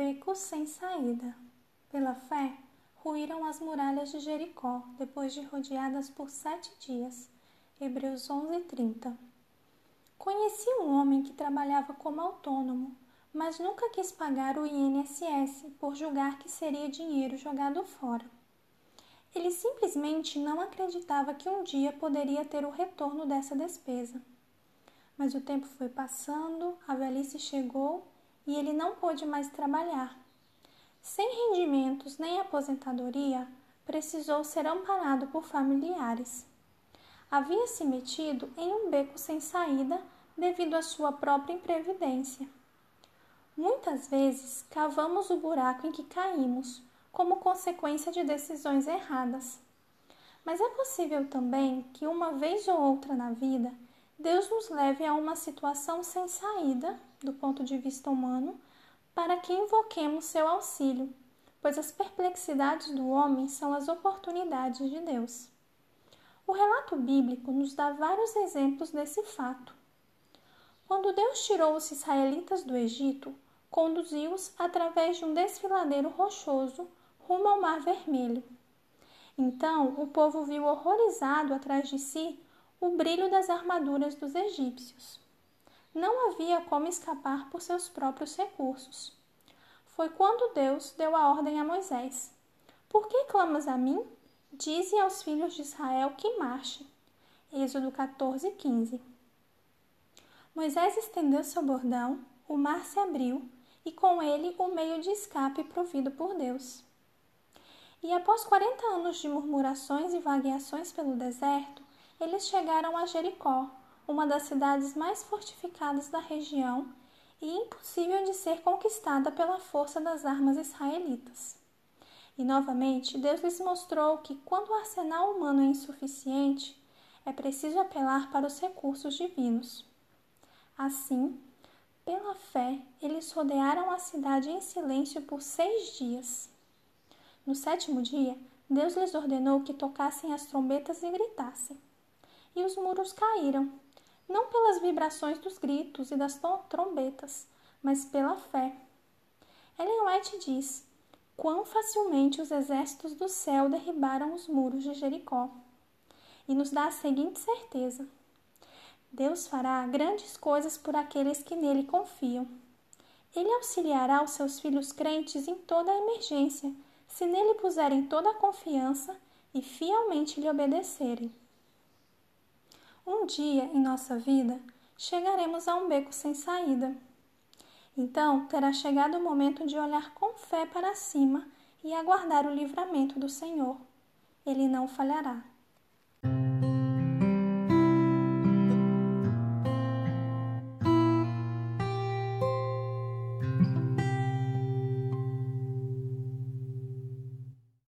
beco sem saída. Pela fé, ruíram as muralhas de Jericó, depois de rodeadas por sete dias. Hebreus 11, 30. Conheci um homem que trabalhava como autônomo, mas nunca quis pagar o INSS por julgar que seria dinheiro jogado fora. Ele simplesmente não acreditava que um dia poderia ter o retorno dessa despesa. Mas o tempo foi passando, a velhice chegou e ele não pôde mais trabalhar. Sem rendimentos nem aposentadoria, precisou ser amparado por familiares. Havia se metido em um beco sem saída devido à sua própria imprevidência. Muitas vezes cavamos o buraco em que caímos como consequência de decisões erradas. Mas é possível também que uma vez ou outra na vida Deus nos leve a uma situação sem saída do ponto de vista humano, para que invoquemos seu auxílio, pois as perplexidades do homem são as oportunidades de Deus. O relato bíblico nos dá vários exemplos desse fato. Quando Deus tirou os israelitas do Egito, conduziu-os através de um desfiladeiro rochoso rumo ao Mar Vermelho. Então o povo viu horrorizado atrás de si o brilho das armaduras dos egípcios não havia como escapar por seus próprios recursos. Foi quando Deus deu a ordem a Moisés: Por que clamas a mim? Dize aos filhos de Israel que marchem. Êxodo 14, 15. Moisés estendeu seu bordão, o mar se abriu e com ele o meio de escape provido por Deus. E após quarenta anos de murmurações e vagueações pelo deserto, eles chegaram a Jericó, uma das cidades mais fortificadas da região e impossível de ser conquistada pela força das armas israelitas. E novamente, Deus lhes mostrou que quando o arsenal humano é insuficiente, é preciso apelar para os recursos divinos. Assim, pela fé, eles rodearam a cidade em silêncio por seis dias. No sétimo dia, Deus lhes ordenou que tocassem as trombetas e gritassem. E os muros caíram, não pelas vibrações dos gritos e das trombetas, mas pela fé. Ellen White diz: Quão facilmente os exércitos do céu derribaram os muros de Jericó. E nos dá a seguinte certeza: Deus fará grandes coisas por aqueles que nele confiam. Ele auxiliará os seus filhos crentes em toda a emergência, se nele puserem toda a confiança e fielmente lhe obedecerem. Dia em nossa vida chegaremos a um beco sem saída. Então terá chegado o momento de olhar com fé para cima e aguardar o livramento do Senhor. Ele não falhará.